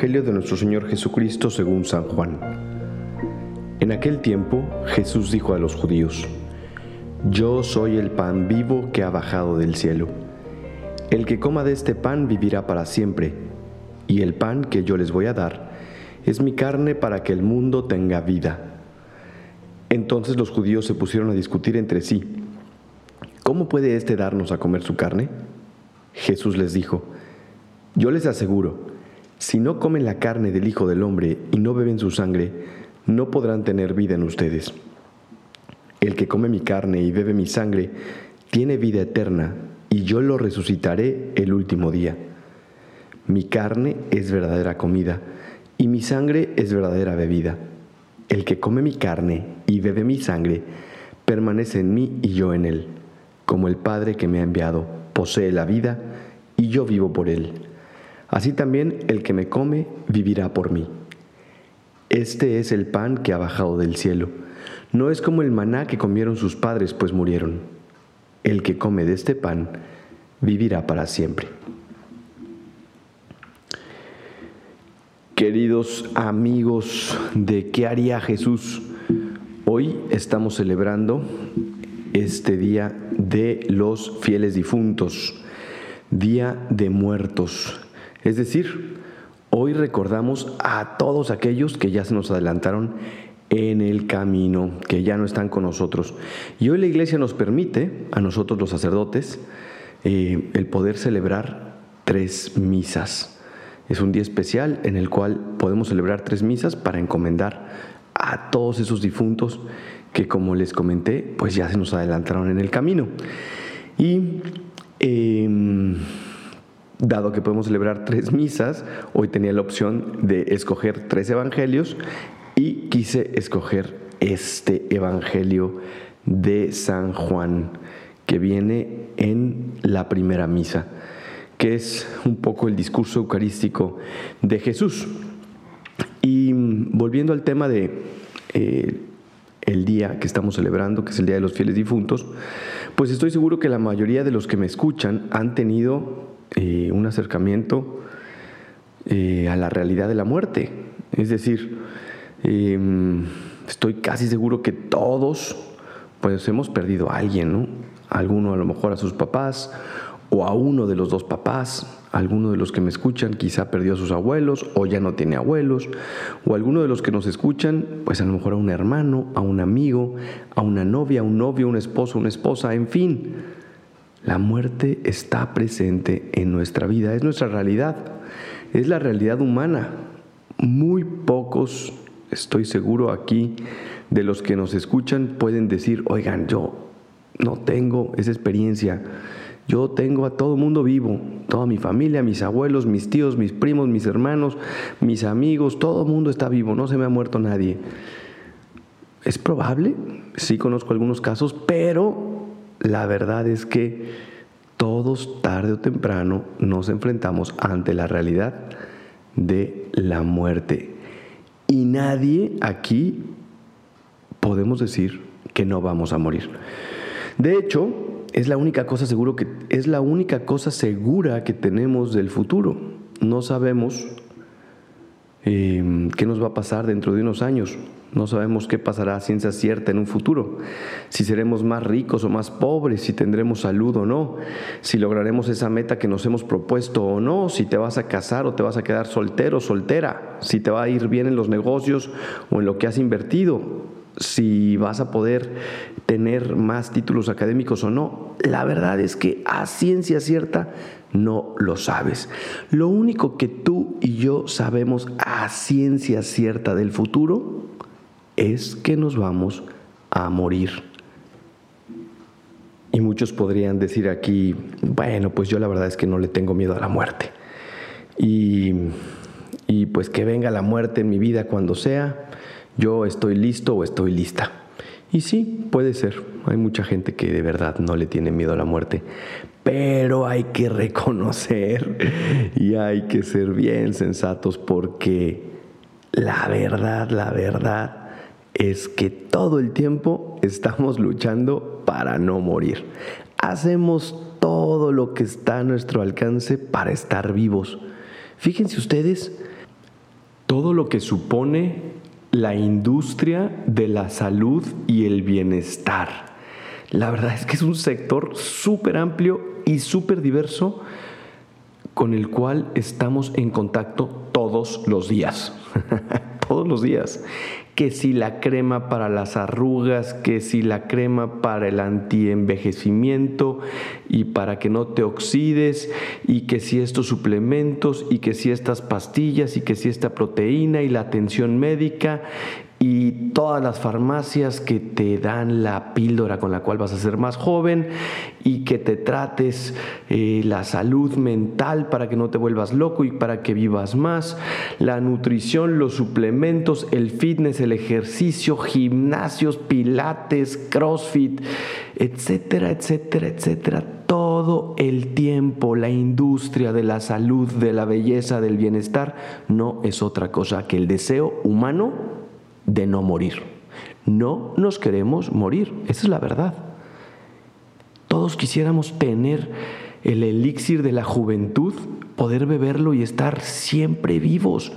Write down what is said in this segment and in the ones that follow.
Evangelio de nuestro Señor Jesucristo según San Juan. En aquel tiempo Jesús dijo a los judíos, Yo soy el pan vivo que ha bajado del cielo. El que coma de este pan vivirá para siempre, y el pan que yo les voy a dar es mi carne para que el mundo tenga vida. Entonces los judíos se pusieron a discutir entre sí, ¿cómo puede éste darnos a comer su carne? Jesús les dijo, yo les aseguro, si no comen la carne del Hijo del Hombre y no beben su sangre, no podrán tener vida en ustedes. El que come mi carne y bebe mi sangre tiene vida eterna, y yo lo resucitaré el último día. Mi carne es verdadera comida, y mi sangre es verdadera bebida. El que come mi carne y bebe mi sangre, permanece en mí y yo en él. Como el Padre que me ha enviado posee la vida, y yo vivo por él. Así también el que me come vivirá por mí. Este es el pan que ha bajado del cielo. No es como el maná que comieron sus padres, pues murieron. El que come de este pan vivirá para siempre. Queridos amigos de ¿Qué haría Jesús? Hoy estamos celebrando este día de los fieles difuntos, día de muertos. Es decir, hoy recordamos a todos aquellos que ya se nos adelantaron en el camino, que ya no están con nosotros. Y hoy la iglesia nos permite, a nosotros los sacerdotes, eh, el poder celebrar tres misas. Es un día especial en el cual podemos celebrar tres misas para encomendar a todos esos difuntos que, como les comenté, pues ya se nos adelantaron en el camino. Y em, dado que podemos celebrar tres misas, hoy tenía la opción de escoger tres evangelios y quise escoger este evangelio de San Juan que viene en la primera misa que es un poco el discurso eucarístico de Jesús. Y volviendo al tema de eh, el día que estamos celebrando, que es el Día de los Fieles Difuntos, pues estoy seguro que la mayoría de los que me escuchan han tenido eh, un acercamiento eh, a la realidad de la muerte. Es decir, em, estoy casi seguro que todos pues hemos perdido a alguien, ¿no? Alguno a lo mejor a sus papás, o a uno de los dos papás, alguno de los que me escuchan quizá perdió a sus abuelos o ya no tiene abuelos, o alguno de los que nos escuchan, pues a lo mejor a un hermano, a un amigo, a una novia, a un novio, un esposo, una esposa, en fin. La muerte está presente en nuestra vida, es nuestra realidad, es la realidad humana. Muy pocos, estoy seguro aquí, de los que nos escuchan pueden decir, oigan, yo no tengo esa experiencia yo tengo a todo mundo vivo, toda mi familia, mis abuelos, mis tíos, mis primos, mis hermanos, mis amigos, todo mundo está vivo, no se me ha muerto nadie. Es probable, sí conozco algunos casos, pero la verdad es que todos tarde o temprano nos enfrentamos ante la realidad de la muerte. Y nadie aquí podemos decir que no vamos a morir. De hecho, es la única cosa seguro que es la única cosa segura que tenemos del futuro. No sabemos em, qué nos va a pasar dentro de unos años. No sabemos qué pasará a ciencia cierta en un futuro. Si seremos más ricos o más pobres, si tendremos salud o no, si lograremos esa meta que nos hemos propuesto o no, si te vas a casar o te vas a quedar soltero o soltera, si te va a ir bien en los negocios o en lo que has invertido si vas a poder tener más títulos académicos o no. La verdad es que a ciencia cierta no lo sabes. Lo único que tú y yo sabemos a ciencia cierta del futuro es que nos vamos a morir. Y muchos podrían decir aquí, bueno, pues yo la verdad es que no le tengo miedo a la muerte. Y, y pues que venga la muerte en mi vida cuando sea yo estoy listo o estoy lista. Y sí, puede ser. Hay mucha gente que de verdad no le tiene miedo a la muerte. Pero hay que reconocer y hay que ser bien sensatos porque la verdad, la verdad es que todo el tiempo estamos luchando para no morir. Hacemos todo lo que está a nuestro alcance para estar vivos Fíjense ustedes todo lo que supone la industria de la salud y el bienestar. La verdad es que es un sector súper amplio y súper diverso con el cual estamos en contacto todos los días. todos los días que si la crema para las arrugas, que si la crema para el antienvejecimiento y para que no te oxides, y que si estos suplementos, y que si estas pastillas, y que si esta proteína y la atención médica, y todas las farmacias que te dan la píldora con la cual vas a ser más joven y que te trates eh, la salud mental para que no te vuelvas loco y para que vivas más, la nutrición, los suplementos, el fitness, el ejercicio, gimnasios, pilates, crossfit, etcétera, etcétera, etcétera. Todo el tiempo la industria de la salud, de la belleza, del bienestar no es otra cosa que el deseo humano de no morir. No nos queremos morir, esa es la verdad. Todos quisiéramos tener el elixir de la juventud, poder beberlo y estar siempre vivos,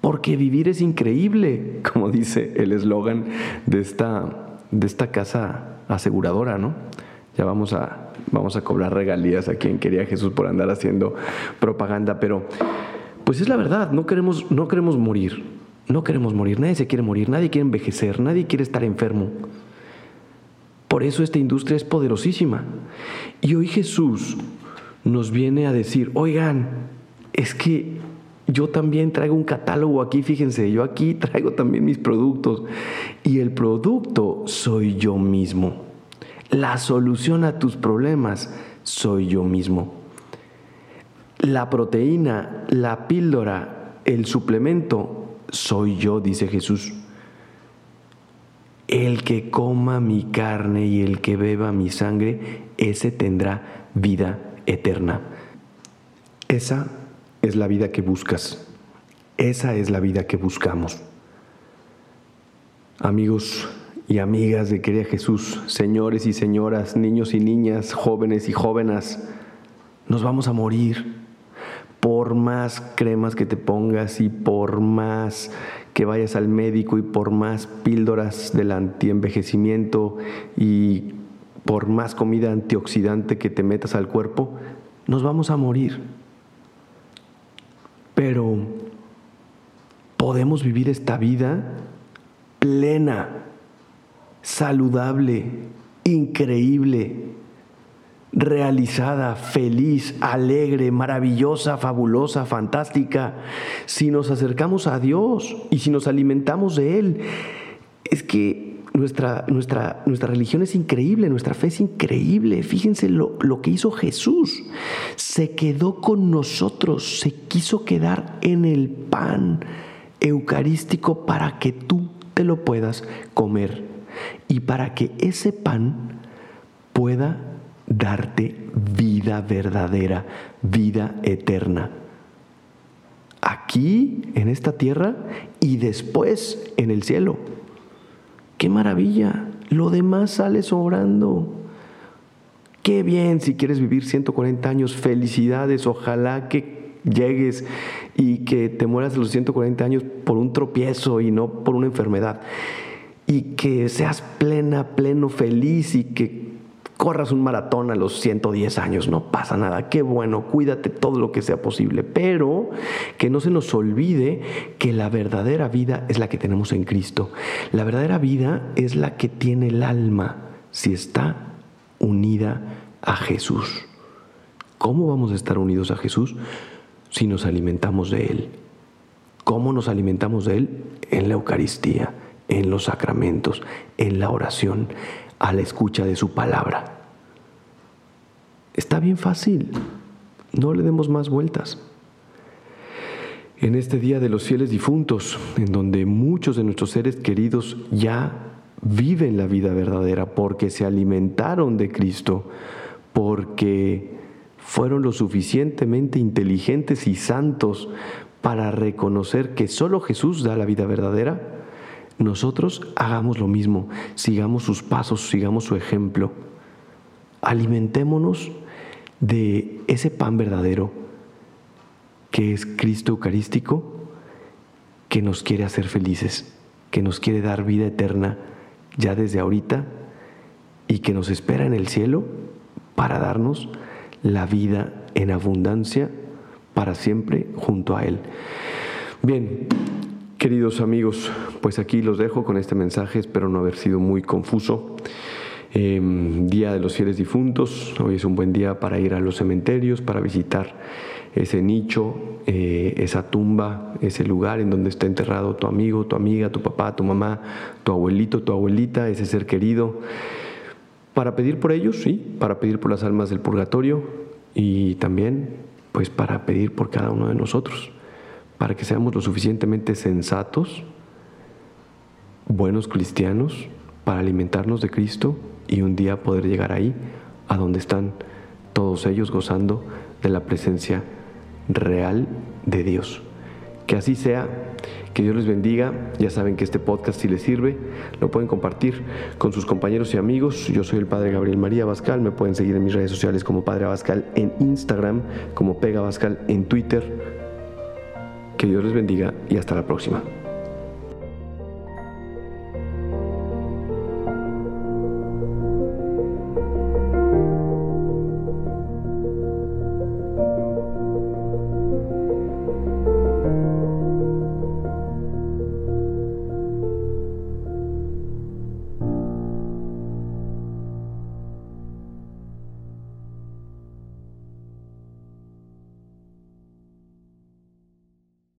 porque vivir es increíble, como dice el eslogan de esta, de esta casa aseguradora, ¿no? Ya vamos a, vamos a cobrar regalías a quien quería Jesús por andar haciendo propaganda, pero pues es la verdad, no queremos, no queremos morir. No queremos morir, nadie se quiere morir, nadie quiere envejecer, nadie quiere estar enfermo. Por eso esta industria es poderosísima. Y hoy Jesús nos viene a decir, oigan, es que yo también traigo un catálogo aquí, fíjense, yo aquí traigo también mis productos. Y el producto soy yo mismo. La solución a tus problemas soy yo mismo. La proteína, la píldora, el suplemento soy yo, dice Jesús. El que coma mi carne y el que beba mi sangre, ese tendrá vida eterna. Esa es la vida que buscas. Esa es la vida que buscamos. Amigos y amigas de Quería Jesús, señores y señoras, niños y niñas, jóvenes y jóvenes, nos vamos a morir por más cremas que te pongas y por más que vayas al médico y por más píldoras del antienvejecimiento y por más comida antioxidante que te metas al cuerpo, nos vamos a morir. Pero podemos vivir esta vida plena, saludable, increíble, realizada, feliz, alegre, maravillosa, fabulosa, fantástica, si nos acercamos a Dios y si nos alimentamos de Él. Es que nuestra, nuestra, nuestra religión es increíble, nuestra fe es increíble. Fíjense lo, lo que hizo Jesús. Se quedó con nosotros, se quiso quedar en el pan eucarístico para que tú te lo puedas comer y para que ese pan pueda darte vida verdadera, vida eterna. Aquí, en esta tierra, y después en el cielo. ¡Qué maravilla! Lo demás sale sobrando. Qué bien si quieres vivir 140 años, felicidades, ojalá que llegues y que te mueras a los 140 años por un tropiezo y no por una enfermedad. Y que seas plena, pleno, feliz y que corras un maratón a los 110 años, no pasa nada, qué bueno, cuídate todo lo que sea posible, pero que no se nos olvide que la verdadera vida es la que tenemos en Cristo. La verdadera vida es la que tiene el alma si está unida a Jesús. ¿Cómo vamos a estar unidos a Jesús si nos alimentamos de Él? ¿Cómo nos alimentamos de Él? En la Eucaristía, en los sacramentos, en la oración a la escucha de su palabra. Está bien fácil, no le demos más vueltas. En este día de los fieles difuntos, en donde muchos de nuestros seres queridos ya viven la vida verdadera porque se alimentaron de Cristo, porque fueron lo suficientemente inteligentes y santos para reconocer que solo Jesús da la vida verdadera, nosotros hagamos lo mismo, sigamos sus pasos, sigamos su ejemplo. Alimentémonos de ese pan verdadero que es Cristo Eucarístico, que nos quiere hacer felices, que nos quiere dar vida eterna ya desde ahorita y que nos espera en el cielo para darnos la vida en abundancia para siempre junto a Él. Bien, queridos amigos, pues aquí los dejo con este mensaje, espero no haber sido muy confuso. Em, día de los fieles difuntos, hoy es un buen día para ir a los cementerios, para visitar ese nicho, eh, esa tumba, ese lugar en donde está enterrado tu amigo, tu amiga, tu papá, tu mamá, tu abuelito, tu abuelita, ese ser querido, para pedir por ellos, sí, para pedir por las almas del purgatorio y también pues para pedir por cada uno de nosotros, para que seamos lo suficientemente sensatos, buenos cristianos, para alimentarnos de Cristo y un día poder llegar ahí, a donde están todos ellos gozando de la presencia real de Dios. Que así sea, que Dios les bendiga. Ya saben que este podcast si les sirve, lo pueden compartir con sus compañeros y amigos. Yo soy el Padre Gabriel María Bascal, me pueden seguir en mis redes sociales como Padre Bascal en Instagram, como Pega Bascal en Twitter. Que Dios les bendiga y hasta la próxima.